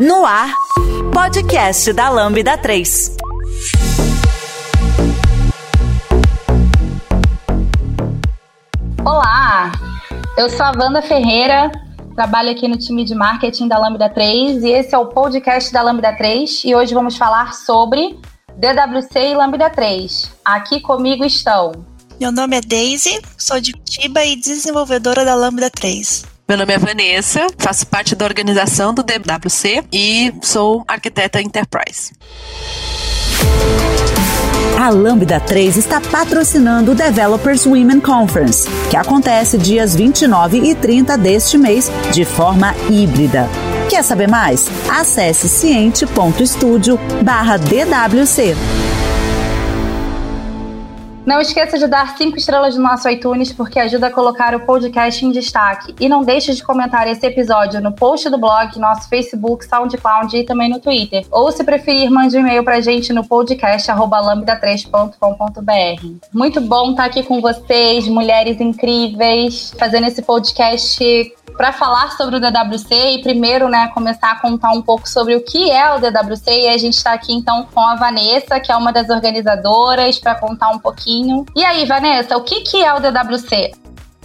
No ar, podcast da Lambda 3. Olá, eu sou a Wanda Ferreira, trabalho aqui no time de marketing da Lambda 3 e esse é o podcast da Lambda 3 e hoje vamos falar sobre DWC e Lambda 3. Aqui comigo estão. Meu nome é Daisy, sou de Curitiba e desenvolvedora da Lambda 3. Meu nome é Vanessa, faço parte da organização do DWC e sou arquiteta Enterprise. A Lambda 3 está patrocinando o Developers Women Conference, que acontece dias 29 e 30 deste mês, de forma híbrida. Quer saber mais? Acesse ciente.studio/dwc. Não esqueça de dar cinco estrelas no nosso iTunes, porque ajuda a colocar o podcast em destaque. E não deixe de comentar esse episódio no post do blog, nosso Facebook, SoundCloud e também no Twitter. Ou, se preferir, mande um e-mail pra gente no podcast lambda3.com.br. Muito bom estar aqui com vocês, mulheres incríveis, fazendo esse podcast para falar sobre o DWC e primeiro, né, começar a contar um pouco sobre o que é o DWC e a gente está aqui então com a Vanessa, que é uma das organizadoras, para contar um pouquinho. E aí, Vanessa, o que que é o DWC?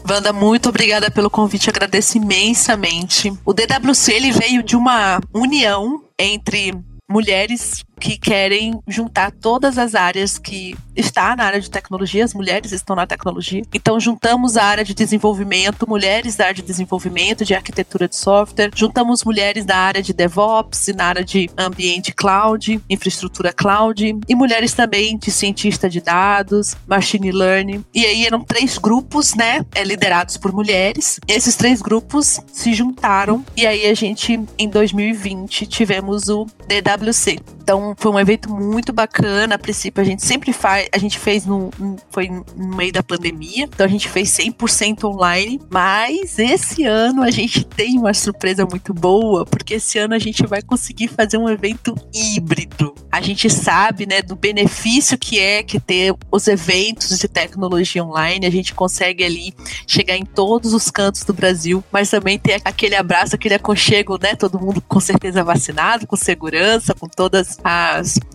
Wanda, muito obrigada pelo convite, agradeço imensamente. O DWC ele veio de uma união entre mulheres que querem juntar todas as áreas que está na área de tecnologia, as mulheres estão na tecnologia. Então juntamos a área de desenvolvimento, mulheres da área de desenvolvimento, de arquitetura de software, juntamos mulheres da área de DevOps e na área de ambiente cloud, infraestrutura cloud e mulheres também de cientista de dados, machine learning. E aí eram três grupos, né, é, liderados por mulheres. Esses três grupos se juntaram e aí a gente em 2020 tivemos o DWC. Então foi um evento muito bacana. A princípio a gente sempre faz, a gente fez no foi no meio da pandemia, então a gente fez 100% online, mas esse ano a gente tem uma surpresa muito boa, porque esse ano a gente vai conseguir fazer um evento híbrido. A gente sabe, né, do benefício que é que ter os eventos de tecnologia online, a gente consegue ali chegar em todos os cantos do Brasil, mas também ter aquele abraço, aquele aconchego, né, todo mundo com certeza vacinado, com segurança, com todas as,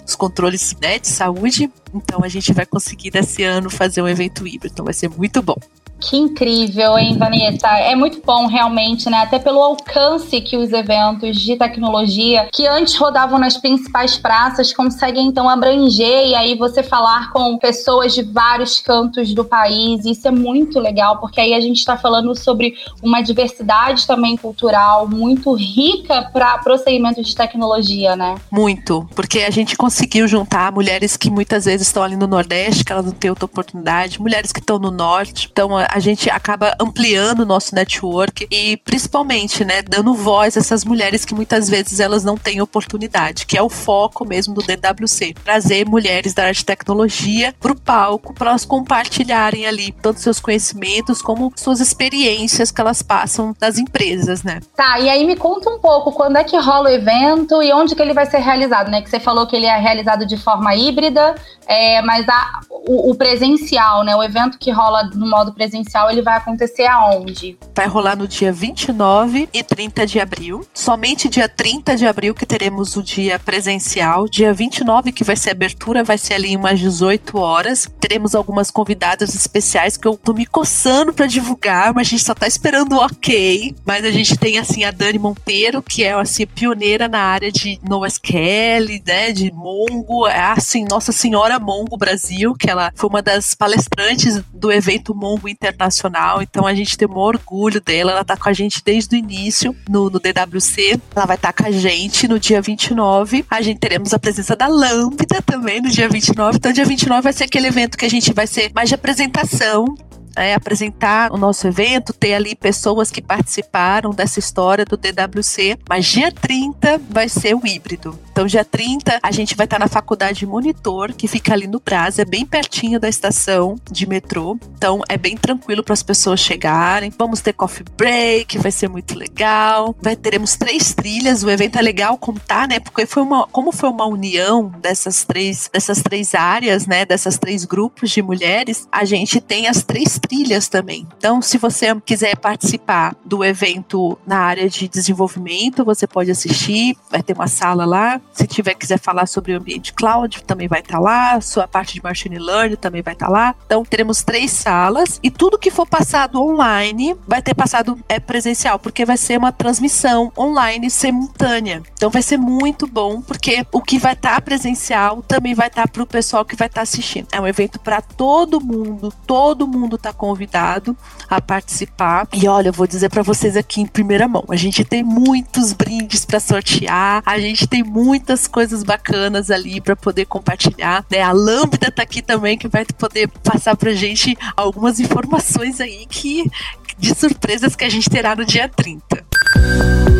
os controles né, de saúde. Então a gente vai conseguir nesse ano fazer um evento híbrido. Então vai ser muito bom. Que incrível, hein, Vanessa? É muito bom, realmente, né? Até pelo alcance que os eventos de tecnologia, que antes rodavam nas principais praças, conseguem então abranger e aí você falar com pessoas de vários cantos do país. Isso é muito legal, porque aí a gente está falando sobre uma diversidade também cultural muito rica para procedimentos de tecnologia, né? Muito, porque a gente conseguiu juntar mulheres que muitas vezes estão ali no Nordeste, que elas não têm outra oportunidade, mulheres que estão no Norte. Então, a gente acaba ampliando o nosso network e principalmente, né, dando voz a essas mulheres que muitas vezes elas não têm oportunidade, que é o foco mesmo do DWC, trazer mulheres da área de tecnologia para o palco para elas compartilharem ali tanto seus conhecimentos como suas experiências que elas passam das empresas, né? Tá, e aí me conta um pouco quando é que rola o evento e onde que ele vai ser realizado, né? Que você falou que ele é realizado de forma híbrida, é, mas a, o, o presencial, né? O evento que rola no modo presencial presencial ele vai acontecer aonde? Vai rolar no dia 29 e 30 de abril. Somente dia 30 de abril que teremos o dia presencial. Dia 29 que vai ser abertura, vai ser ali umas 18 horas. Teremos algumas convidadas especiais que eu tô me coçando para divulgar, mas a gente só tá esperando o ok. Mas a gente tem assim a Dani Monteiro, que é assim pioneira na área de NoSQL, né, de Mongo, é assim, Nossa Senhora Mongo Brasil, que ela foi uma das palestrantes do evento Mongo Internacional internacional, então a gente tem um orgulho dela. Ela tá com a gente desde o início no, no DWC. Ela vai estar tá com a gente no dia 29. A gente teremos a presença da Lambda também no dia 29. Então, dia 29 vai ser aquele evento que a gente vai ser mais de apresentação é, apresentar o nosso evento, ter ali pessoas que participaram dessa história do DWC, mas dia 30 vai ser o híbrido. Então, dia 30, a gente vai estar na faculdade Monitor, que fica ali no Brás, é bem pertinho da estação de metrô. Então, é bem tranquilo para as pessoas chegarem. Vamos ter coffee break, vai ser muito legal. Vai teremos três trilhas. O evento é legal contar, né? Porque foi uma, como foi uma união dessas três, dessas três áreas, né? Dessas três grupos de mulheres, a gente tem as três trilhas também. Então, se você quiser participar do evento na área de desenvolvimento, você pode assistir, vai ter uma sala lá. Se tiver quiser falar sobre o ambiente cloud, também vai estar tá lá. Sua parte de machine learning também vai estar tá lá. Então, teremos três salas e tudo que for passado online vai ter passado é presencial, porque vai ser uma transmissão online simultânea. Então, vai ser muito bom, porque o que vai estar tá presencial também vai estar tá para o pessoal que vai estar tá assistindo. É um evento para todo mundo, todo mundo está convidado a participar. E olha, eu vou dizer para vocês aqui em primeira mão, a gente tem muitos brindes para sortear, a gente tem muitas coisas bacanas ali para poder compartilhar. Né? A Lambda está aqui também que vai poder passar para gente algumas informações aí que de surpresas que a gente terá no dia 30.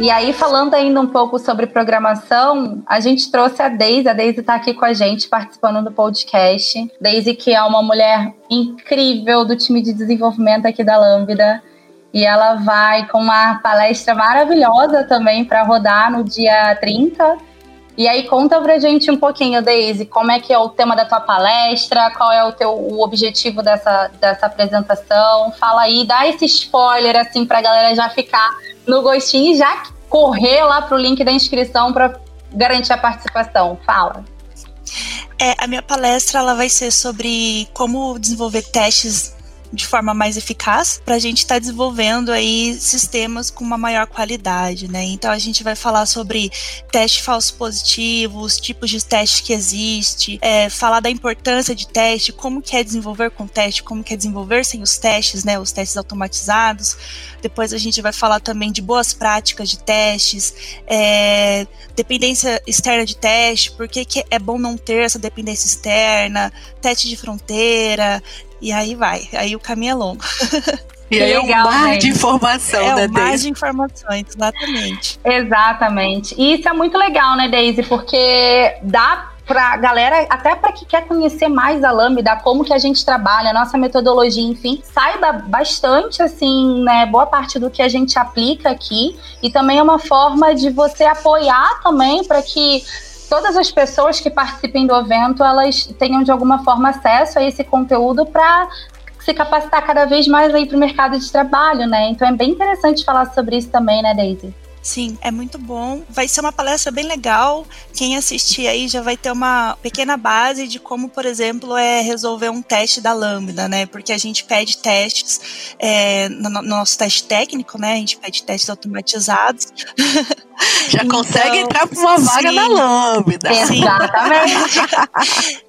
E aí, falando ainda um pouco sobre programação, a gente trouxe a Deise. A Deise está aqui com a gente, participando do podcast. Deise, que é uma mulher incrível do time de desenvolvimento aqui da Lambda. E ela vai com uma palestra maravilhosa também para rodar no dia 30. E aí conta pra gente um pouquinho, Deise, como é que é o tema da tua palestra, qual é o teu o objetivo dessa, dessa apresentação. Fala aí, dá esse spoiler assim pra galera já ficar no gostinho e já correr lá pro link da inscrição para garantir a participação. Fala. É, a minha palestra ela vai ser sobre como desenvolver testes de forma mais eficaz para a gente estar tá desenvolvendo aí sistemas com uma maior qualidade, né? Então a gente vai falar sobre teste falsos positivos, tipos de teste que existe, é, falar da importância de teste, como que é desenvolver com teste, como que é desenvolver sem os testes, né? Os testes automatizados. Depois a gente vai falar também de boas práticas de testes, é, dependência externa de teste, por que, que é bom não ter essa dependência externa, teste de fronteira, e aí vai. Aí o caminho é longo. E aí é um mar de informação, é né, um mar de informações, exatamente. Exatamente. E isso é muito legal, né, Daisy? Porque dá para galera, até para que quer conhecer mais a Lambda, como que a gente trabalha, a nossa metodologia, enfim, saiba bastante, assim, né, boa parte do que a gente aplica aqui. E também é uma forma de você apoiar também para que todas as pessoas que participem do evento elas tenham de alguma forma acesso a esse conteúdo para se capacitar cada vez mais aí para o mercado de trabalho, né? Então é bem interessante falar sobre isso também, né, Daisy? Sim, é muito bom. Vai ser uma palestra bem legal. Quem assistir aí já vai ter uma pequena base de como, por exemplo, é resolver um teste da Lambda, né? Porque a gente pede testes é, no, no, nosso teste técnico, né? A gente pede testes automatizados. Já então, consegue entrar para uma vaga sim, na Lambda. Exatamente.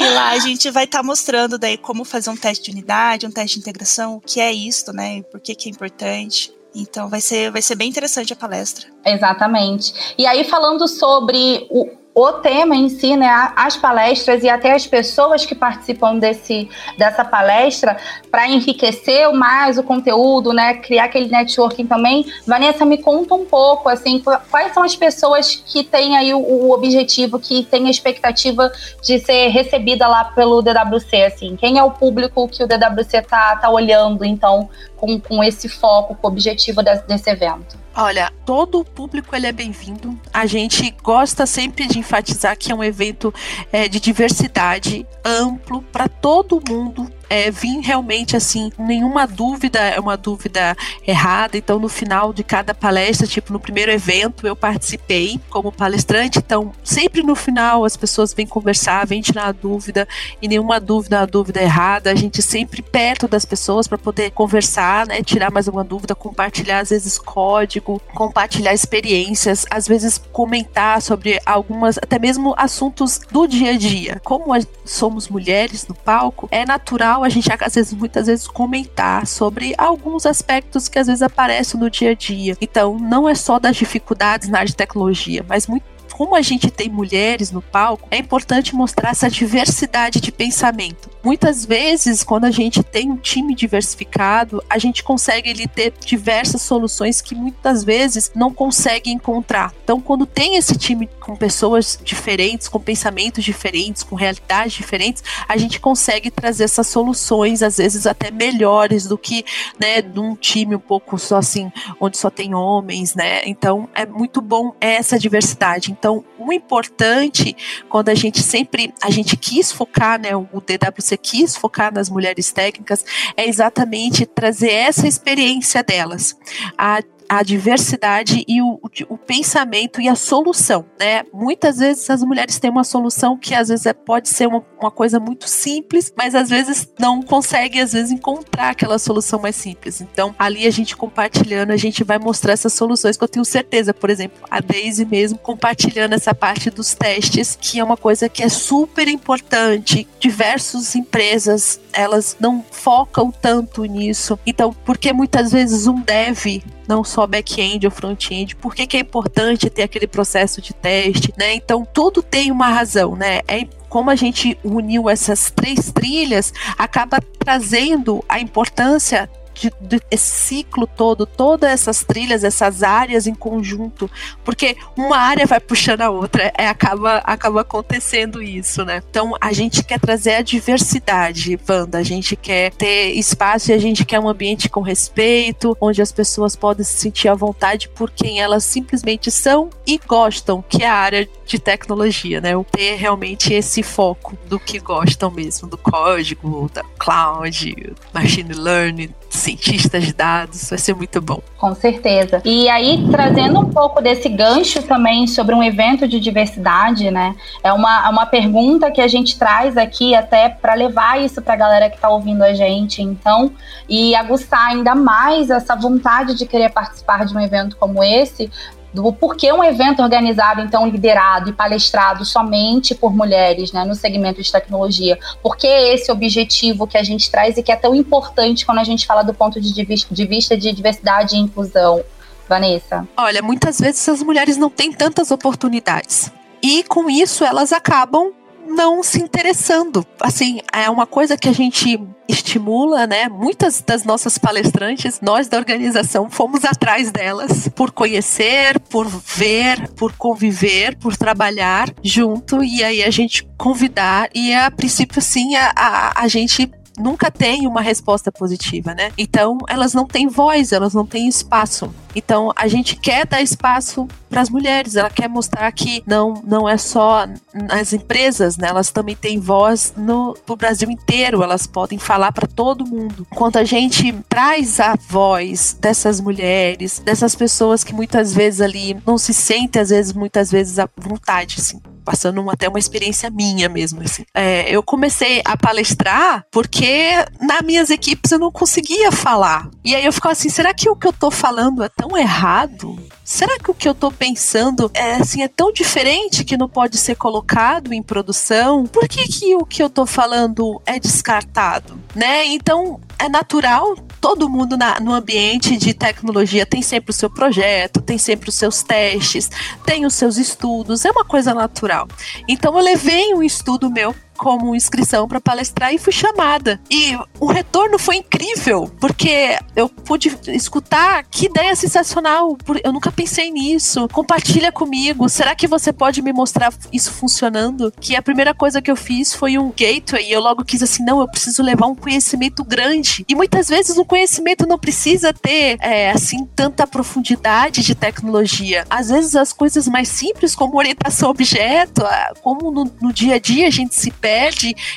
E lá a gente vai estar tá mostrando daí como fazer um teste de unidade, um teste de integração, o que é isso, né? Por que, que é importante. Então vai ser, vai ser bem interessante a palestra. Exatamente. E aí, falando sobre o, o tema em si, né, as palestras e até as pessoas que participam desse, dessa palestra, para enriquecer mais o conteúdo, né, criar aquele networking também. Vanessa, me conta um pouco, assim, quais são as pessoas que têm aí o, o objetivo, que têm a expectativa de ser recebida lá pelo DWC, assim? Quem é o público que o DWC tá, tá olhando, então, com, com esse foco, com o objetivo desse, desse evento? Olha, todo o público ele é bem-vindo. A gente gosta sempre de enfatizar que é um evento é, de diversidade amplo para todo mundo é, vir realmente assim, nenhuma dúvida é uma dúvida errada. Então, no final de cada palestra, tipo no primeiro evento, eu participei como palestrante. Então, sempre no final as pessoas vêm conversar, vêm tirar a dúvida e nenhuma dúvida é uma dúvida errada. A gente sempre perto das pessoas para poder conversar, né, tirar mais alguma dúvida, compartilhar às vezes código, compartilhar experiências, às vezes comentar sobre algumas, até mesmo assuntos do dia a dia. Como somos mulheres no palco, é natural a gente às vezes muitas vezes comentar sobre alguns aspectos que às vezes aparecem no dia a dia. Então, não é só das dificuldades na área de tecnologia, mas muito como a gente tem mulheres no palco, é importante mostrar essa diversidade de pensamento. Muitas vezes, quando a gente tem um time diversificado, a gente consegue ele ter diversas soluções que muitas vezes não consegue encontrar. Então, quando tem esse time com pessoas diferentes, com pensamentos diferentes, com realidades diferentes, a gente consegue trazer essas soluções, às vezes até melhores do que, né, de um time um pouco só assim, onde só tem homens, né? Então, é muito bom essa diversidade. Então, o importante quando a gente sempre a gente quis focar, né, o DWC quis focar nas mulheres técnicas, é exatamente trazer essa experiência delas. A a diversidade e o, o, pensamento e a solução, né? Muitas vezes as mulheres têm uma solução que às vezes é, pode ser uma, uma coisa muito simples, mas às vezes não consegue às vezes encontrar aquela solução mais simples. Então, ali a gente compartilhando, a gente vai mostrar essas soluções que eu tenho certeza, por exemplo, a Daisy mesmo compartilhando essa parte dos testes, que é uma coisa que é super importante. Diversas empresas, elas não focam tanto nisso. Então, porque muitas vezes um dev não só back-end ou front-end, por que, que é importante ter aquele processo de teste, né? Então, tudo tem uma razão, né? É como a gente uniu essas três trilhas, acaba trazendo a importância de, de, esse ciclo todo, todas essas trilhas, essas áreas em conjunto, porque uma área vai puxando a outra, é, acaba, acaba acontecendo isso, né? Então a gente quer trazer a diversidade, Wanda, a gente quer ter espaço e a gente quer um ambiente com respeito, onde as pessoas podem se sentir à vontade por quem elas simplesmente são e gostam, que é a área de tecnologia, né? O ter realmente esse foco do que gostam mesmo, do código, da cloud, machine learning, cientistas de dados, vai ser muito bom. Com certeza. E aí, trazendo um pouco desse gancho também sobre um evento de diversidade, né? É uma, é uma pergunta que a gente traz aqui até para levar isso para a galera que está ouvindo a gente, então, e aguçar ainda mais essa vontade de querer participar de um evento como esse, do porquê um evento organizado, então, liderado e palestrado somente por mulheres, né, no segmento de tecnologia. Por que esse objetivo que a gente traz e que é tão importante quando a gente fala do ponto de, vista de diversidade e inclusão? Vanessa? Olha, muitas vezes as mulheres não têm tantas oportunidades. E com isso elas acabam não se interessando. Assim, é uma coisa que a gente estimula, né? Muitas das nossas palestrantes, nós da organização fomos atrás delas por conhecer, por ver, por conviver, por trabalhar junto e aí a gente convidar e a princípio sim a, a, a gente nunca tem uma resposta positiva, né? Então, elas não têm voz, elas não têm espaço. Então, a gente quer dar espaço para as mulheres, ela quer mostrar que não, não é só nas empresas, né? Elas também têm voz no pro Brasil inteiro, elas podem falar para todo mundo. Quando a gente traz a voz dessas mulheres, dessas pessoas que muitas vezes ali não se sentem, às vezes, muitas vezes à vontade, assim, passando até uma experiência minha mesmo. Assim. É, eu comecei a palestrar porque nas minhas equipes eu não conseguia falar. E aí eu ficava assim, será que o que eu tô falando é tão errado? Será que o que eu tô pensando é assim é tão diferente que não pode ser colocado em produção? Por que, que o que eu tô falando é descartado? Né? Então é natural todo mundo na, no ambiente de tecnologia tem sempre o seu projeto, tem sempre os seus testes, tem os seus estudos, é uma coisa natural. Então eu levei um estudo meu como inscrição para palestrar e fui chamada. E o retorno foi incrível, porque eu pude escutar que ideia sensacional. Eu nunca pensei nisso. Compartilha comigo. Será que você pode me mostrar isso funcionando? Que a primeira coisa que eu fiz foi um gateway. E eu logo quis assim: não, eu preciso levar um conhecimento grande. E muitas vezes o conhecimento não precisa ter, é, assim, tanta profundidade de tecnologia. Às vezes as coisas mais simples, como orientação a objeto, como no, no dia a dia a gente se perde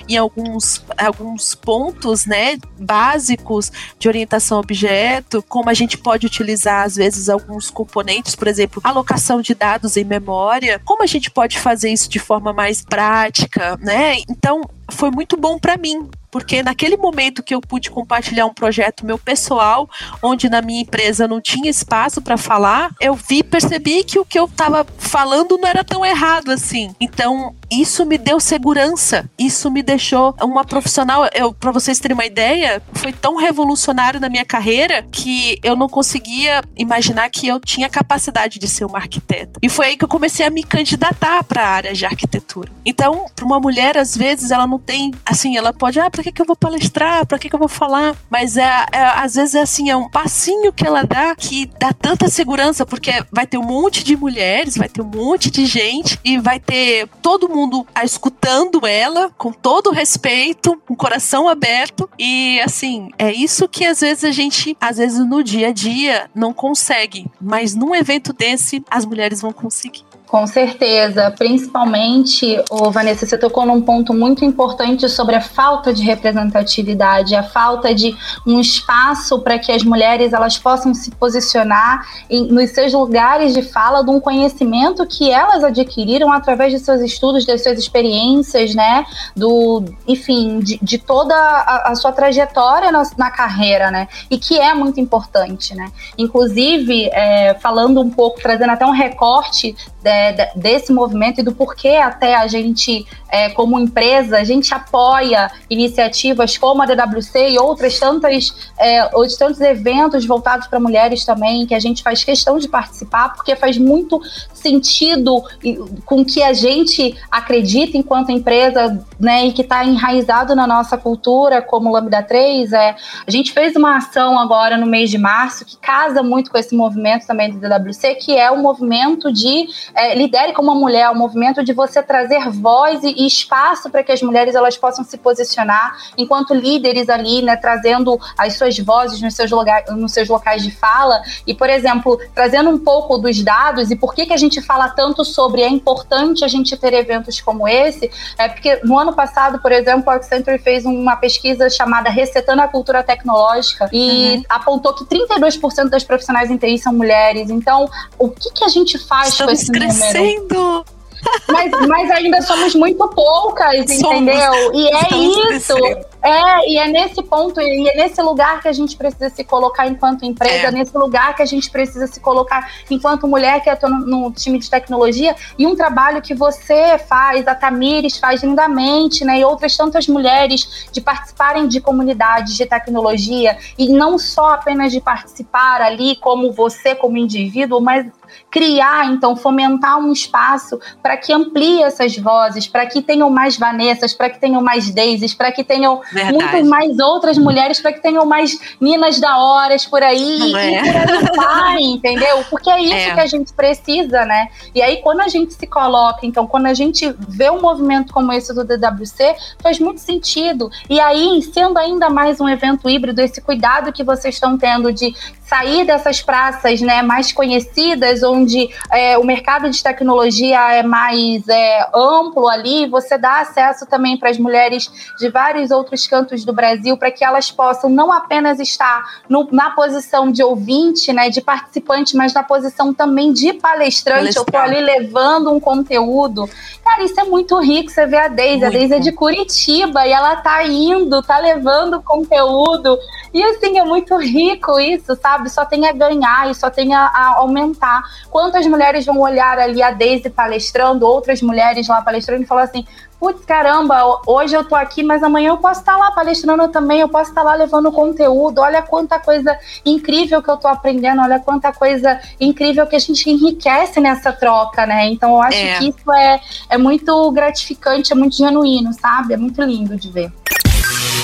em alguns, alguns pontos, né, básicos de orientação a objeto, como a gente pode utilizar, às vezes, alguns componentes, por exemplo, alocação de dados em memória, como a gente pode fazer isso de forma mais prática, né? Então, foi muito bom para mim, porque naquele momento que eu pude compartilhar um projeto meu pessoal, onde na minha empresa não tinha espaço para falar, eu vi, percebi que o que eu estava falando não era tão errado assim. Então, isso me deu segurança, isso me deixou uma profissional. Eu, para vocês terem uma ideia, foi tão revolucionário na minha carreira que eu não conseguia imaginar que eu tinha capacidade de ser uma arquiteta. E foi aí que eu comecei a me candidatar para a área de arquitetura. Então, para uma mulher, às vezes, ela não não tem, assim, ela pode, ah, pra que, que eu vou palestrar? Pra que, que eu vou falar? Mas é, é, às vezes é assim, é um passinho que ela dá que dá tanta segurança, porque vai ter um monte de mulheres, vai ter um monte de gente e vai ter todo mundo escutando ela com todo respeito, com coração aberto. E assim, é isso que às vezes a gente, às vezes no dia a dia, não consegue. Mas num evento desse, as mulheres vão conseguir. Com certeza, principalmente, o Vanessa, você tocou num ponto muito importante sobre a falta de representatividade, a falta de um espaço para que as mulheres elas possam se posicionar em, nos seus lugares de fala, de um conhecimento que elas adquiriram através de seus estudos, das suas experiências, né, do, enfim, de, de toda a, a, sua trajetória na, na, carreira, né, e que é muito importante, né. Inclusive, é, falando um pouco, trazendo até um recorte de, desse movimento e do porquê até a gente, é, como empresa, a gente apoia iniciativas como a DWC e outras tantas, é, outros tantos eventos voltados para mulheres também, que a gente faz questão de participar, porque faz muito sentido com que a gente acredita enquanto empresa, né, e que está enraizado na nossa cultura, como Lambda 3, é, a gente fez uma ação agora no mês de março que casa muito com esse movimento também do DWC, que é o movimento de é, lidere como uma mulher, o movimento de você trazer voz e, e espaço para que as mulheres elas possam se posicionar enquanto líderes ali, né, trazendo as suas vozes nos seus, lugar, nos seus locais de fala. E, por exemplo, trazendo um pouco dos dados e por que, que a gente fala tanto sobre é importante a gente ter eventos como esse, é porque no ano passado, por exemplo, o Accenture fez uma pesquisa chamada Recetando a Cultura Tecnológica e uhum. apontou que 32% das profissionais em TI são mulheres. Então, o que, que a gente faz Estamos com esse crescendo. Mas, mas ainda somos muito poucas, entendeu? E é isso. É, e é nesse ponto, e é nesse lugar que a gente precisa se colocar enquanto empresa, é. nesse lugar que a gente precisa se colocar enquanto mulher que atua no, no, time de tecnologia, e um trabalho que você faz, a Tamires faz lindamente, né? E outras tantas mulheres de participarem de comunidades de tecnologia, e não só apenas de participar ali como você, como indivíduo, mas criar, então, fomentar um espaço para que amplie essas vozes, para que tenham mais Vanessas, para que tenham mais Daisys, para que tenham Verdade. muitas mais outras mulheres, para que tenham mais Minas da Horas por aí, é. e por aí vai, entendeu? Porque é isso é. que a gente precisa, né? E aí, quando a gente se coloca, então, quando a gente vê um movimento como esse do DWC, faz muito sentido. E aí, sendo ainda mais um evento híbrido, esse cuidado que vocês estão tendo de sair dessas praças né, mais conhecidas, onde é, o mercado de tecnologia é mais é, amplo ali, você dá acesso também para as mulheres de vários outros cantos do Brasil, para que elas possam não apenas estar no, na posição de ouvinte, né, de participante, mas na posição também de palestrante. Eu estou ali levando um conteúdo. Cara, isso é muito rico. Você vê a Deise, a Deise é de Curitiba e ela tá indo, tá levando conteúdo. E assim, é muito rico isso, sabe? Só tem a ganhar e só tem a, a aumentar. Quantas mulheres vão olhar ali a Daisy palestrando, outras mulheres lá palestrando e falar assim: putz, caramba, hoje eu tô aqui, mas amanhã eu posso estar lá palestrando também, eu posso estar lá levando conteúdo. Olha quanta coisa incrível que eu tô aprendendo, olha quanta coisa incrível que a gente enriquece nessa troca, né? Então eu acho é. que isso é, é muito gratificante, é muito genuíno, sabe? É muito lindo de ver.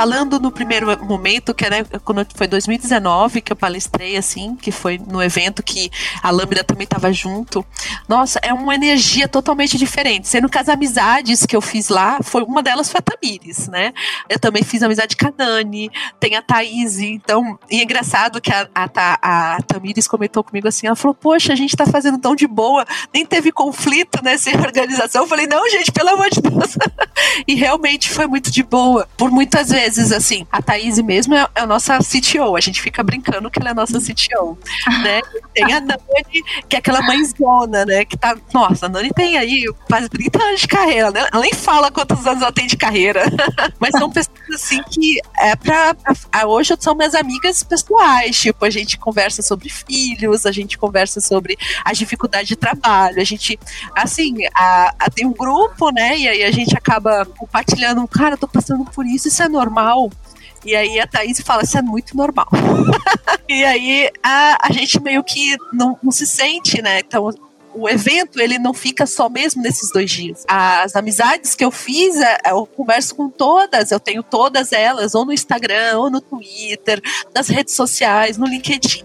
falando no primeiro momento, que né, quando foi 2019 que eu palestrei, assim, que foi no evento que a Lambda também estava junto. Nossa, é uma energia totalmente diferente. Sendo que as amizades que eu fiz lá, foi uma delas foi a Tamires, né? Eu também fiz amizade com a Dani, tem a Thaís, então, e é engraçado que a, a, a Tamires comentou comigo assim, ela falou, poxa, a gente tá fazendo tão de boa, nem teve conflito nessa organização. Eu falei, não, gente, pelo amor de Deus. e realmente foi muito de boa. Por muitas vezes vezes, assim, a Thaís mesmo é, é a nossa CTO, a gente fica brincando que ela é a nossa CTO, né? Tem a Nani, que é aquela mãezona, né? Que tá, nossa, a Nani tem aí quase 30 anos de carreira, né? Ela nem fala quantos anos ela tem de carreira, mas são pessoas assim que é pra, pra, hoje são minhas amigas pessoais, tipo, a gente conversa sobre filhos, a gente conversa sobre as dificuldades de trabalho, a gente, assim, a, a, tem um grupo, né, e aí a gente acaba compartilhando, cara, eu tô passando por isso, isso é normal. E aí a Thaís fala, isso é muito normal. e aí a, a gente meio que não, não se sente, né? Então o evento ele não fica só mesmo nesses dois dias. As amizades que eu fiz, é, eu converso com todas, eu tenho todas elas, ou no Instagram, ou no Twitter, nas redes sociais, no LinkedIn.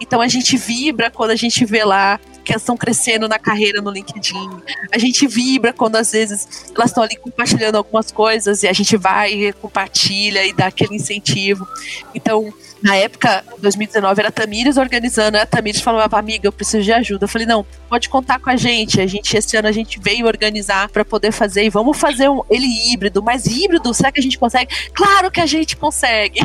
Então a gente vibra quando a gente vê lá que elas estão crescendo na carreira no LinkedIn. A gente vibra quando às vezes elas estão ali compartilhando algumas coisas e a gente vai e compartilha e dá aquele incentivo. Então, na época, 2019, era a Tamires organizando, a Tamires falava, amiga, eu preciso de ajuda. Eu falei, não, pode contar com a gente. A gente, esse ano, a gente veio organizar para poder fazer e vamos fazer um, ele híbrido, mas híbrido, será que a gente consegue? Claro que a gente consegue.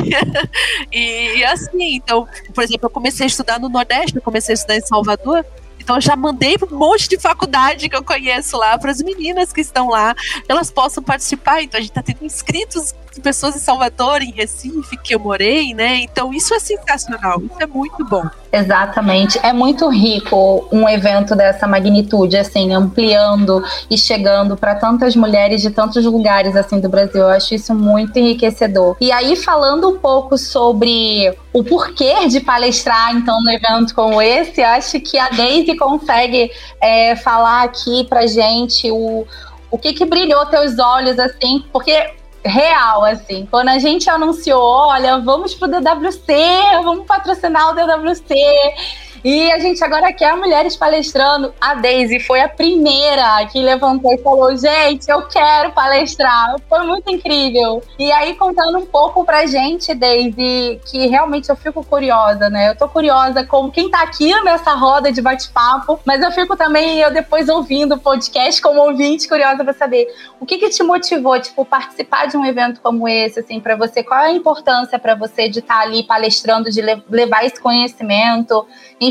e assim, então, por exemplo, eu comecei a estudar no Nordeste, eu comecei a estudar em Salvador, então eu já mandei um monte de faculdade que eu conheço lá, para as meninas que estão lá, elas possam participar. Então a gente está tendo inscritos pessoas em Salvador, em Recife, que eu morei, né? Então isso é sensacional, isso é muito bom. Exatamente, é muito rico um evento dessa magnitude, assim, ampliando e chegando para tantas mulheres de tantos lugares assim do Brasil. Eu acho isso muito enriquecedor. E aí falando um pouco sobre o porquê de palestrar então no evento como esse, acho que a Daisy consegue é, falar aqui para gente o o que que brilhou teus olhos assim, porque real, assim. Quando a gente anunciou, olha, vamos pro DWC, vamos patrocinar o DWC. E a gente agora quer mulheres palestrando. A Daisy foi a primeira que levantou e falou: gente, eu quero palestrar. Foi muito incrível. E aí, contando um pouco pra gente, Daisy, que realmente eu fico curiosa, né? Eu tô curiosa como quem tá aqui nessa roda de bate-papo, mas eu fico também, eu depois ouvindo o podcast como ouvinte, curiosa pra saber o que que te motivou, tipo, participar de um evento como esse, assim, pra você? Qual é a importância para você de estar tá ali palestrando, de levar esse conhecimento? Enfim,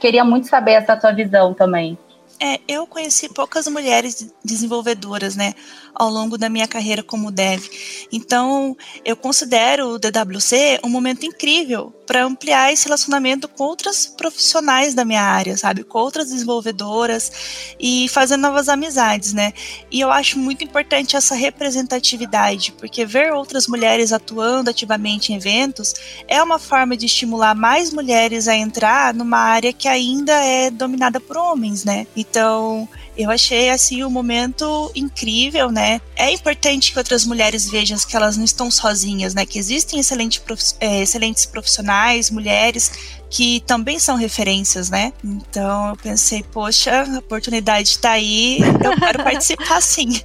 queria muito saber essa tua visão também. É, eu conheci poucas mulheres desenvolvedoras, né, ao longo da minha carreira como dev. Então, eu considero o DWC um momento incrível para ampliar esse relacionamento com outras profissionais da minha área, sabe, com outras desenvolvedoras e fazer novas amizades, né? E eu acho muito importante essa representatividade, porque ver outras mulheres atuando ativamente em eventos é uma forma de estimular mais mulheres a entrar numa área que ainda é dominada por homens, né? Então, eu achei assim um momento incrível, né? É importante que outras mulheres vejam que elas não estão sozinhas, né? Que existem excelente prof... é, excelentes profissionais, mulheres que também são referências, né? Então eu pensei, poxa, a oportunidade está aí, eu quero participar sim.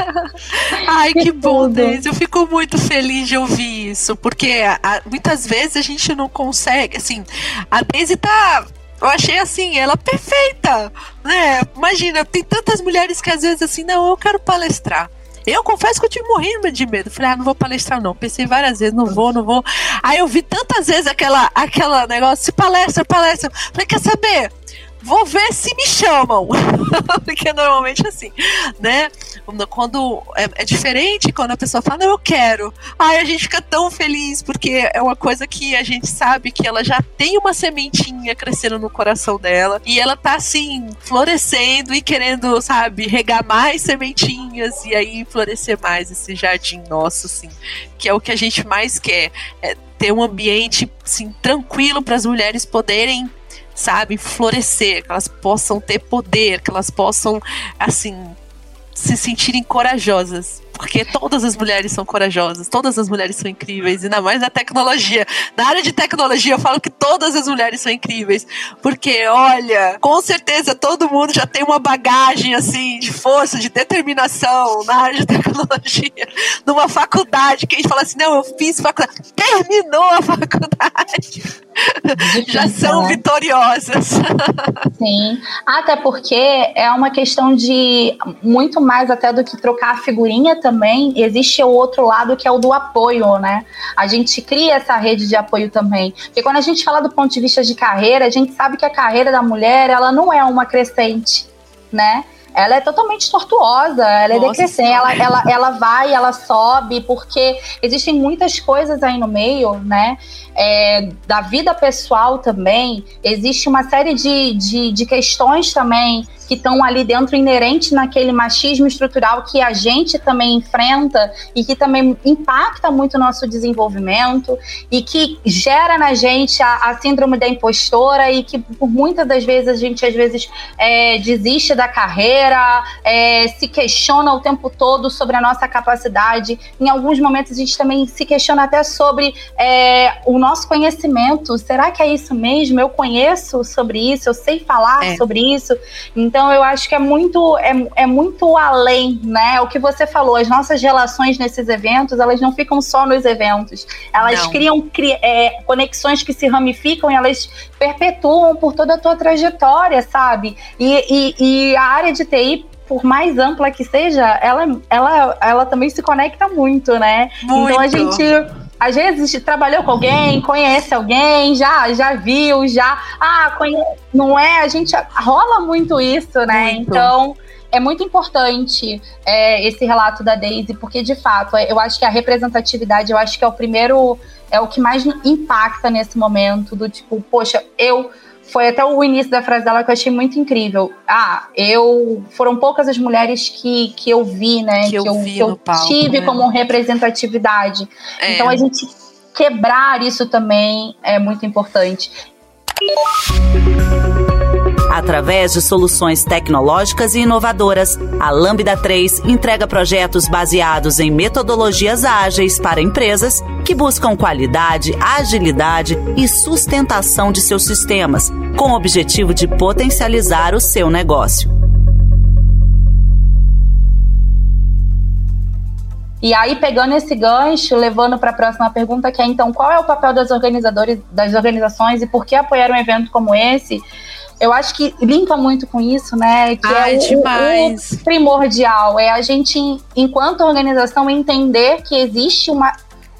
Ai, que, que bom, Deise. Eu fico muito feliz de ouvir isso, porque a, muitas vezes a gente não consegue, assim, a Deise tá eu achei assim, ela perfeita, né? Imagina, tem tantas mulheres que às vezes assim, não, eu quero palestrar. Eu confesso que eu tive morrendo de medo. Falei, ah, não vou palestrar, não. Pensei várias vezes, não vou, não vou. Aí eu vi tantas vezes aquela, aquela negócio, se palestra, palestra. Falei, quer saber? Vou ver se me chamam. Porque normalmente é assim, né? Quando é, é, diferente quando a pessoa fala, eu quero. Ai, a gente fica tão feliz, porque é uma coisa que a gente sabe que ela já tem uma sementinha crescendo no coração dela. E ela tá assim, florescendo e querendo, sabe, regar mais sementinhas e aí florescer mais esse jardim nosso, assim. Que é o que a gente mais quer. É ter um ambiente assim, tranquilo para as mulheres poderem sabe, florescer, que elas possam ter poder, que elas possam, assim, se sentirem corajosas. Porque todas as mulheres são corajosas, todas as mulheres são incríveis, ainda mais na tecnologia. Na área de tecnologia, eu falo que todas as mulheres são incríveis. Porque, olha, com certeza todo mundo já tem uma bagagem, assim, de força, de determinação na área de tecnologia. Numa faculdade, que a gente fala assim: não, eu fiz faculdade. Terminou a faculdade. já são né? vitoriosas. Sim. Até porque é uma questão de muito mais até do que trocar a figurinha também existe o outro lado que é o do apoio, né? A gente cria essa rede de apoio também. Porque quando a gente fala do ponto de vista de carreira, a gente sabe que a carreira da mulher, ela não é uma crescente, né? ela é totalmente tortuosa, ela é Nossa, decrescente, ela, ela, ela vai, ela sobe, porque existem muitas coisas aí no meio, né? É, da vida pessoal também, existe uma série de, de, de questões também que estão ali dentro inerente naquele machismo estrutural que a gente também enfrenta e que também impacta muito o nosso desenvolvimento e que gera na gente a, a síndrome da impostora e que por muitas das vezes a gente às vezes é, desiste da carreira, é, se questiona o tempo todo sobre a nossa capacidade. Em alguns momentos a gente também se questiona até sobre é, o nosso conhecimento. Será que é isso mesmo? Eu conheço sobre isso, eu sei falar é. sobre isso. Então então eu acho que é muito é, é muito além, né? O que você falou, as nossas relações nesses eventos, elas não ficam só nos eventos. Elas não. criam cri, é, conexões que se ramificam e elas perpetuam por toda a tua trajetória, sabe? E, e, e a área de TI por mais ampla que seja, ela, ela, ela também se conecta muito, né? Muito. Então a gente às vezes trabalhou com alguém, conhece alguém, já já viu, já ah, conhece, não é? A gente rola muito isso, né? Muito. Então é muito importante é, esse relato da Daisy, porque de fato eu acho que a representatividade, eu acho que é o primeiro, é o que mais impacta nesse momento do tipo, poxa, eu foi até o início da frase dela que eu achei muito incrível. Ah, eu foram poucas as mulheres que, que eu vi, né? Que, que eu, vi que eu palco, tive né? como representatividade. É. Então a gente quebrar isso também é muito importante. Através de soluções tecnológicas e inovadoras, a Lambda 3 entrega projetos baseados em metodologias ágeis para empresas que buscam qualidade, agilidade e sustentação de seus sistemas, com o objetivo de potencializar o seu negócio. E aí, pegando esse gancho, levando para a próxima pergunta, que é então, qual é o papel das organizadores, das organizações e por que apoiar um evento como esse? Eu acho que linka muito com isso, né? Que Ai, é o, o, primordial. É a gente, enquanto organização, entender que existe uma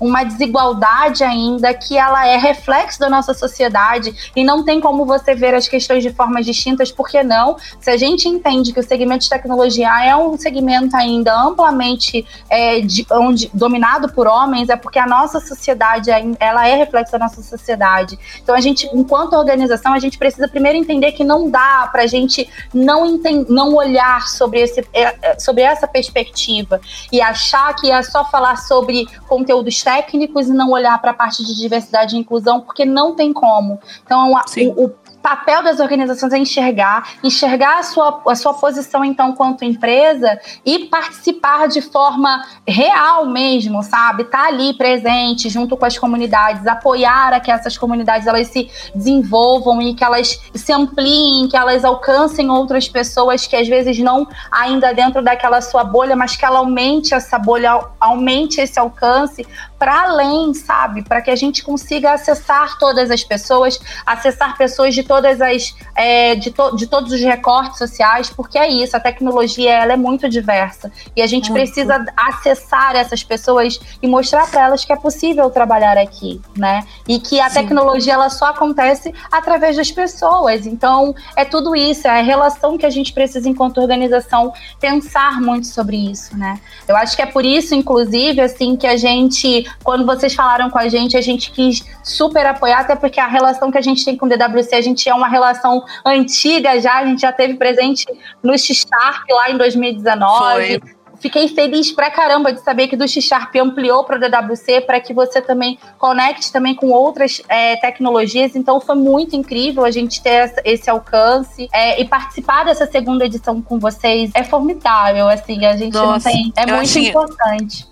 uma desigualdade ainda que ela é reflexo da nossa sociedade e não tem como você ver as questões de formas distintas, porque não? Se a gente entende que o segmento de tecnologia é um segmento ainda amplamente é, de, onde, dominado por homens, é porque a nossa sociedade ela é reflexo da nossa sociedade. Então a gente, enquanto organização, a gente precisa primeiro entender que não dá para a gente não, não olhar sobre, esse, é, é, sobre essa perspectiva e achar que é só falar sobre conteúdos técnicos técnicos e não olhar para a parte de diversidade e inclusão, porque não tem como. Então, o, o papel das organizações é enxergar, enxergar a sua, a sua posição, então, quanto empresa e participar de forma real mesmo, sabe? Estar tá ali presente junto com as comunidades, apoiar a que essas comunidades elas se desenvolvam e que elas se ampliem, que elas alcancem outras pessoas que às vezes não ainda dentro daquela sua bolha, mas que ela aumente essa bolha, aumente esse alcance para além, sabe? Para que a gente consiga acessar todas as pessoas, acessar pessoas de todas as é, de, to, de todos os recortes sociais, porque é isso, a tecnologia ela é muito diversa e a gente muito. precisa acessar essas pessoas e mostrar para elas que é possível trabalhar aqui, né? E que a Sim. tecnologia ela só acontece através das pessoas. Então é tudo isso, é a relação que a gente precisa enquanto organização pensar muito sobre isso, né? Eu acho que é por isso, inclusive, assim, que a gente, quando vocês falaram com a gente, a gente quis super apoiar, até porque a relação que a gente tem com o DWC, a gente é uma relação antiga já, a gente já teve presente no X-Sharp lá em 2019. Foi. Fiquei feliz pra caramba de saber que do X-Sharp ampliou para o DWC para que você também conecte também com outras é, tecnologias. Então foi muito incrível a gente ter esse alcance é, e participar dessa segunda edição com vocês é formidável. Assim, a gente Nossa, não tem. É muito achei... importante.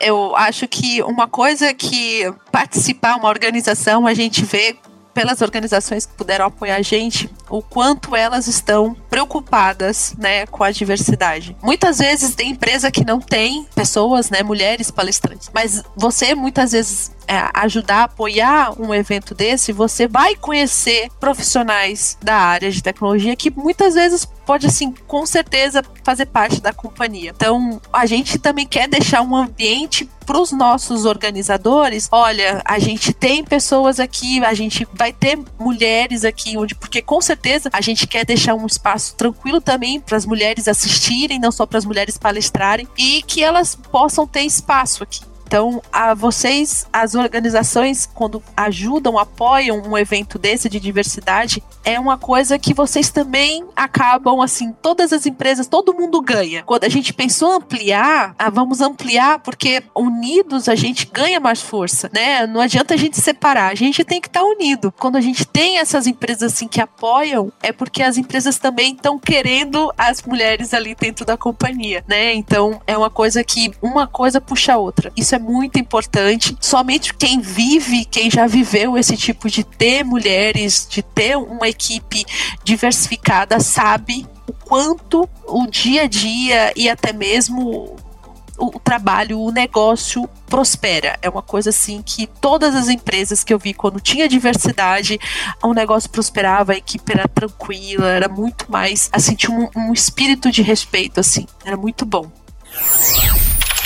eu acho que uma coisa que participar uma organização a gente vê pelas organizações que puderam apoiar a gente, o quanto elas estão preocupadas, né, com a diversidade. Muitas vezes tem empresa que não tem pessoas, né, mulheres palestrantes, mas você muitas vezes é, ajudar, apoiar um evento desse, você vai conhecer profissionais da área de tecnologia que muitas vezes pode, assim, com certeza fazer parte da companhia. Então, a gente também quer deixar um ambiente para os nossos organizadores. Olha, a gente tem pessoas aqui, a gente vai ter mulheres aqui, onde, porque com certeza a gente quer deixar um espaço tranquilo também para as mulheres assistirem, não só para as mulheres palestrarem, e que elas possam ter espaço aqui. Então, a vocês, as organizações, quando ajudam, apoiam um evento desse de diversidade, é uma coisa que vocês também acabam, assim, todas as empresas, todo mundo ganha. Quando a gente pensou ampliar, ah, vamos ampliar, porque unidos a gente ganha mais força, né? Não adianta a gente separar, a gente tem que estar tá unido. Quando a gente tem essas empresas assim que apoiam, é porque as empresas também estão querendo as mulheres ali dentro da companhia, né? Então, é uma coisa que uma coisa puxa a outra. Isso é muito importante. Somente quem vive, quem já viveu esse tipo de ter mulheres, de ter uma equipe diversificada, sabe o quanto o dia a dia e até mesmo o trabalho, o negócio prospera. É uma coisa assim que todas as empresas que eu vi quando tinha diversidade, o negócio prosperava, a equipe era tranquila, era muito mais, assim, tinha um, um espírito de respeito, assim, era muito bom.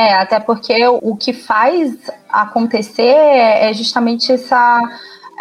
É, até porque o que faz acontecer é justamente essa,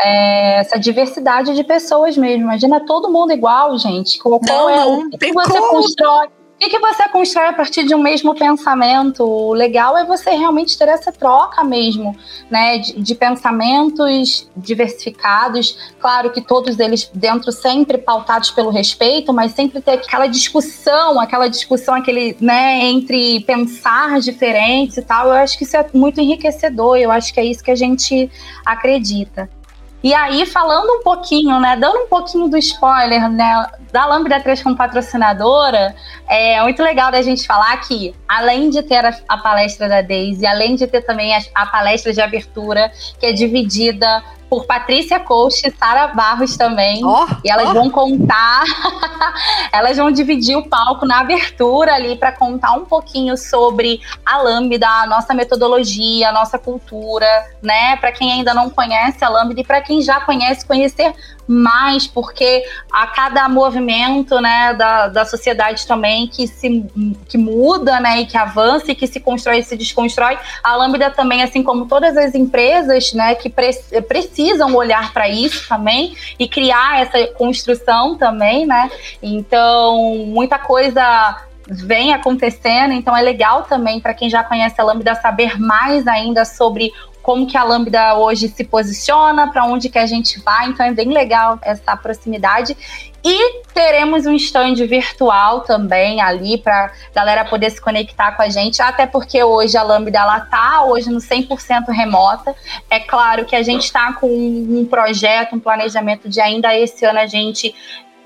é, essa diversidade de pessoas mesmo. Imagina todo mundo igual, gente. Qual não, é o que você constrói? O que, você constrói a partir de um mesmo pensamento? O legal é você realmente ter essa troca mesmo, né? De, de, pensamentos diversificados. Claro que todos eles dentro sempre pautados pelo respeito, mas sempre ter aquela discussão, aquela discussão, aquele, né, entre pensar diferentes e tal. Eu acho que isso é muito enriquecedor. Eu acho que é isso que a gente acredita. E aí, falando um pouquinho, né, dando um pouquinho do spoiler, né, da Lambda 3 como patrocinadora, é muito legal da gente falar que, além de ter a, a palestra da Daisy, além de ter também a, a palestra de abertura, que é dividida por Patrícia Coach e Sara Barros também. Oh, e elas oh. vão contar, elas vão dividir o palco na abertura ali para contar um pouquinho sobre a Lambda, a nossa metodologia, a nossa cultura, né? Para quem ainda não conhece a Lambda e para quem já conhece, conhecer mais, porque a cada movimento né, da, da sociedade também que se que muda né, e que avança e que se constrói e se desconstrói, a Lambda também, assim como todas as empresas né, que pre precisam olhar para isso também e criar essa construção também, né? Então, muita coisa vem acontecendo, então é legal também para quem já conhece a Lambda saber mais ainda sobre como que a Lambda hoje se posiciona, para onde que a gente vai, então é bem legal essa proximidade. E teremos um stand virtual também ali para galera poder se conectar com a gente, até porque hoje a Lambda ela tá hoje no 100% remota. É claro que a gente está com um projeto, um planejamento de ainda esse ano a gente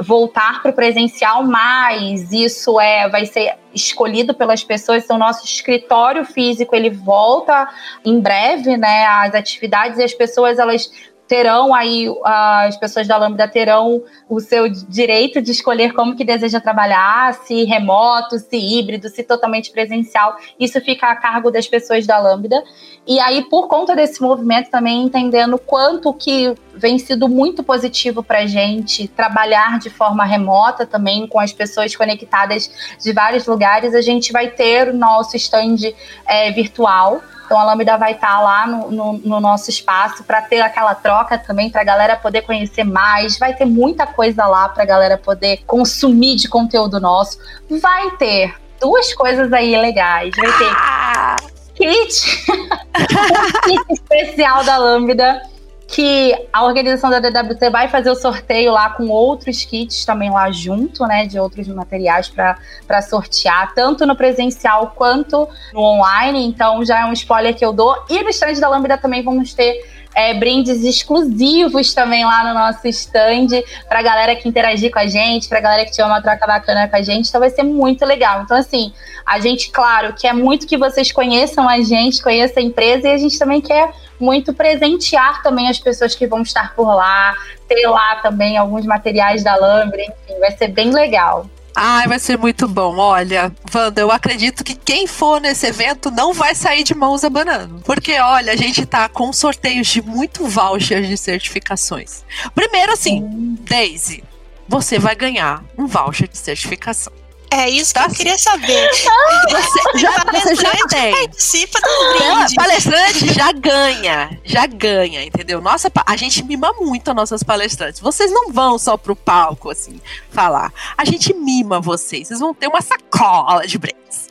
voltar para o presencial, mas isso é vai ser escolhido pelas pessoas. Então, nosso escritório físico ele volta em breve, né? As atividades e as pessoas elas terão aí, as pessoas da Lambda terão o seu direito de escolher como que deseja trabalhar, se remoto, se híbrido, se totalmente presencial. Isso fica a cargo das pessoas da Lambda. E aí, por conta desse movimento, também entendendo quanto que vem sido muito positivo para a gente trabalhar de forma remota também, com as pessoas conectadas de vários lugares, a gente vai ter o nosso stand é, virtual Então a Lambda vai estar tá lá no, no, no nosso espaço para ter aquela troca também, para a galera poder conhecer mais. Vai ter muita coisa lá para a galera poder consumir de conteúdo nosso. Vai ter duas coisas aí legais. Vai ter ah! kit, kit especial da Lambda que a organização da DWC vai fazer o sorteio lá com outros kits também lá junto, né, de outros materiais para sortear, tanto no presencial quanto no online. Então já é um spoiler que eu dou. E no stand da Lambda também vamos ter é, brindes exclusivos também lá no nosso stand para galera que interagir com a gente, para galera que tiver uma troca bacana com a gente. Então vai ser muito legal. Então, assim, a gente, claro, quer muito que vocês conheçam a gente, conheçam a empresa e a gente também quer muito presentear também as pessoas que vão estar por lá, ter lá também alguns materiais da Lambre, enfim, vai ser bem legal. Ai, vai ser muito bom. Olha, Wanda, eu acredito que quem for nesse evento não vai sair de mãos abanando. Porque, olha, a gente tá com sorteios de muito vouchers de certificações. Primeiro, assim, hum. Daisy, você vai ganhar um voucher de certificação. É isso tá que eu queria saber. Você já, você já tem. Participa do brinde. Palestrante já ganha. Já ganha, entendeu? Nossa, a gente mima muito as nossas palestrantes. Vocês não vão só pro palco, assim, falar. A gente mima vocês. Vocês vão ter uma sacola de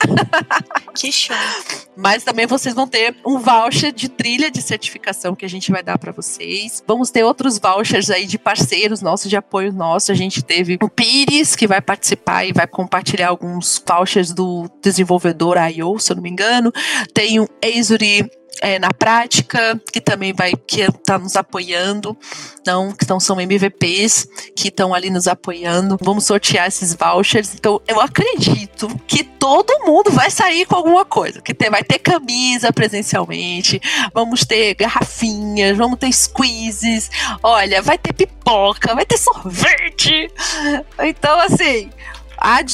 Que show. Mas também vocês vão ter um voucher de trilha de certificação que a gente vai dar para vocês. Vamos ter outros vouchers aí de parceiros nossos, de apoio nosso. A gente teve o Pires, que vai participar e vai compartilhar alguns vouchers do desenvolvedor I.O., se eu não me engano. Tem o Azuri é, na prática, que também vai que está nos apoiando, não, que não são MVPs, que estão ali nos apoiando. Vamos sortear esses vouchers. Então, eu acredito que todo mundo vai sair com alguma coisa. Que ter, vai ter camisa presencialmente, vamos ter garrafinhas, vamos ter squeezes, olha, vai ter pipoca, vai ter sorvete. Então, assim,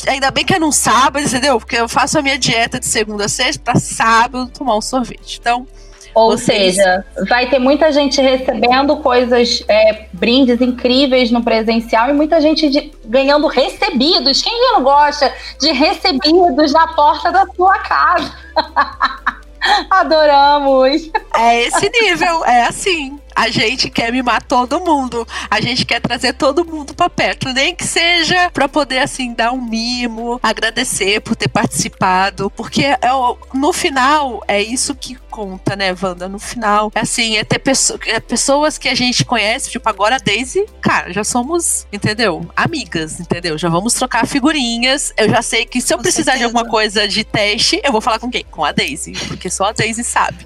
ainda bem que é num sábado, entendeu? Porque eu faço a minha dieta de segunda a sexta para sábado tomar um sorvete. Então. Ou vocês... seja, vai ter muita gente recebendo coisas, é, brindes incríveis no presencial e muita gente de, ganhando recebidos. Quem não gosta de recebidos na porta da sua casa? Adoramos! É esse nível, é assim. A gente quer mimar todo mundo. A gente quer trazer todo mundo para perto, nem que seja para poder assim dar um mimo, agradecer por ter participado, porque é, no final é isso que conta, né, Wanda? No final, é assim, é ter pessoa, é pessoas que a gente conhece, tipo agora a Daisy, cara, já somos, entendeu? Amigas, entendeu? Já vamos trocar figurinhas. Eu já sei que se eu com precisar certeza. de alguma coisa de teste, eu vou falar com quem? Com a Daisy, porque só a Daisy sabe.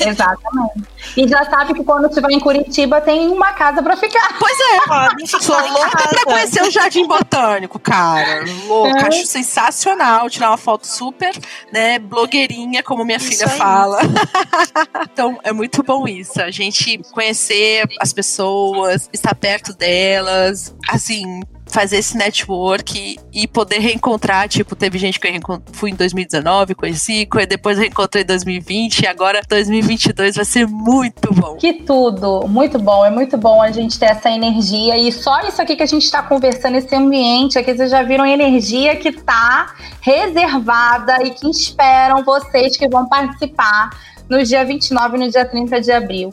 Exatamente. E já sabe que quando estiver em Curitiba tem uma casa para ficar. Pois é. Sou louca pra conhecer o Jardim Botânico, cara. Louca, é. acho sensacional. Tirar uma foto super, né, blogueirinha, como minha isso filha aí. fala. então, é muito bom isso. A gente conhecer as pessoas, estar perto delas, assim, fazer esse network e poder reencontrar. Tipo, teve gente que eu fui em 2019, conheci, depois reencontrei em 2020 e agora 2022 vai ser muito bom. Que tudo, muito bom. É muito bom a gente ter essa energia e só isso aqui que a gente está conversando, esse ambiente aqui, vocês já viram a energia que tá reservada e que esperam vocês que vão participar no dia 29 e no dia 30 de abril.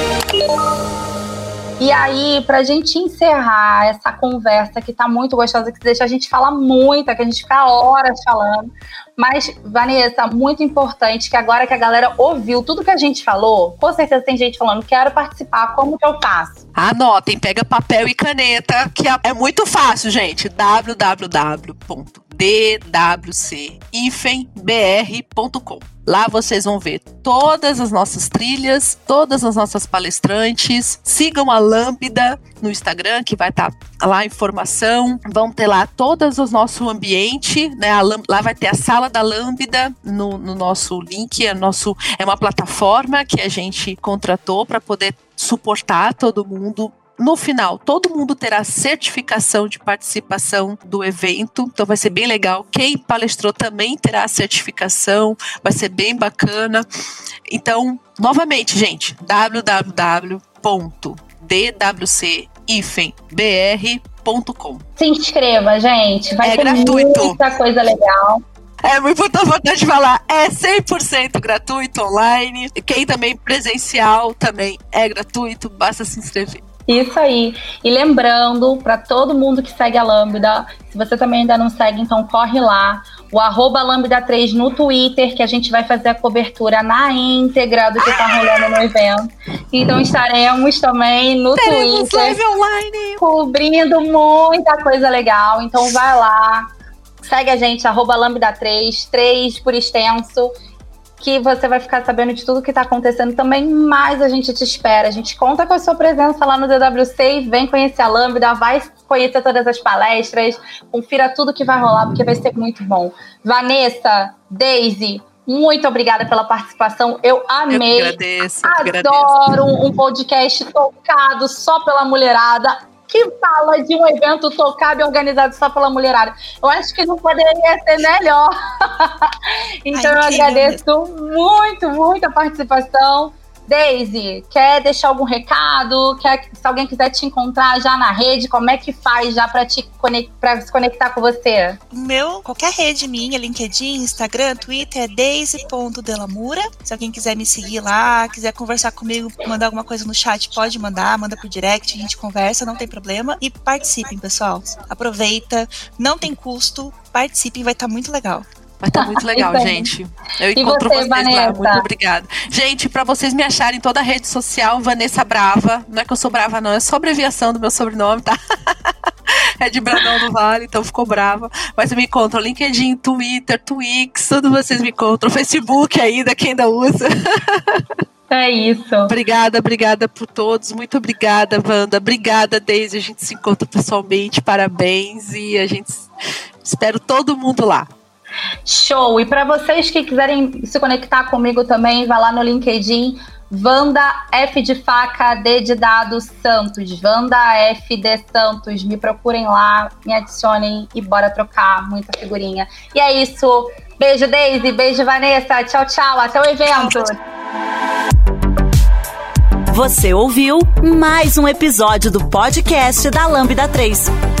E aí, pra gente encerrar essa conversa que tá muito gostosa, que deixa a gente falar muito, que a gente fica horas falando. Mas, Vanessa, muito importante que agora que a galera ouviu tudo que a gente falou, com certeza tem gente falando, quero participar, como que eu faço? Anotem, pega papel e caneta, que é, é muito fácil, gente. www dwc-br.com. Lá vocês vão ver todas as nossas trilhas, todas as nossas palestrantes. Sigam a Lambda no Instagram, que vai estar tá lá a informação. Vão ter lá todos o nosso ambiente, né? lá vai ter a sala da Lambda no, no nosso link. É, nosso, é uma plataforma que a gente contratou para poder suportar todo mundo no final, todo mundo terá certificação de participação do evento, então vai ser bem legal. Quem palestrou também terá certificação, vai ser bem bacana. Então, novamente, gente, www.dwc-br.com. Se inscreva, gente. Vai é ter gratuito. muita coisa legal. É muito importante falar, é 100% gratuito online. Quem também presencial também é gratuito, basta se inscrever. Isso aí. E lembrando, para todo mundo que segue a Lambda, se você também ainda não segue, então corre lá. O arroba Lambda3 no Twitter, que a gente vai fazer a cobertura na íntegra do que está rolando no evento. Então estaremos também no Teremos Twitter. Live online. Cobrindo muita coisa legal. Então vai lá. Segue a gente, arroba Lambda3, 3 por extenso que você vai ficar sabendo de tudo que está acontecendo também, mas a gente te espera. A gente conta com a sua presença lá no DWC e vem conhecer a Lambda, vai conhecer todas as palestras, confira tudo que vai rolar, porque vai ser muito bom. Vanessa, Daisy, muito obrigada pela participação. Eu amei. Eu agradeço. Adoro agradeço. um podcast tocado só pela mulherada que fala de um evento tocado e organizado só pela mulherada. Eu acho que não poderia ser melhor. então Ai, eu agradeço muito, muito a participação. Daisy, quer deixar algum recado? Quer, se alguém quiser te encontrar já na rede, como é que faz já para te para se conectar com você? Meu, qualquer rede minha, LinkedIn, Instagram, Twitter, é daisy.delamura. Se alguém quiser me seguir lá, quiser conversar comigo, mandar alguma coisa no chat, pode mandar, manda por direct, a gente conversa, não tem problema. E participem, pessoal. Aproveita, não tem custo, participem, vai estar tá muito legal. Mas tá muito legal, gente. Eu encontro você, vocês Vanessa? lá. Muito obrigada. Gente, para vocês me acharem em toda a rede social, Vanessa Brava. Não é que eu sou brava, não, é só abreviação do meu sobrenome, tá? é de Brandão do Vale, então ficou brava. Mas eu me encontro LinkedIn, Twitter, Twix, tudo vocês me encontram. Facebook ainda, quem ainda usa. É isso. Obrigada, obrigada por todos. Muito obrigada, Wanda. Obrigada, Deise. A gente se encontra pessoalmente. Parabéns. E a gente espera todo mundo lá. Show! E para vocês que quiserem se conectar comigo também, vá lá no LinkedIn, Vanda F de faca, D de dado Santos. Vanda F de Santos. Me procurem lá, me adicionem e bora trocar muita figurinha. E é isso. Beijo, Daisy. Beijo, Vanessa. Tchau, tchau. Até o evento. Você ouviu mais um episódio do podcast da Lambda 3.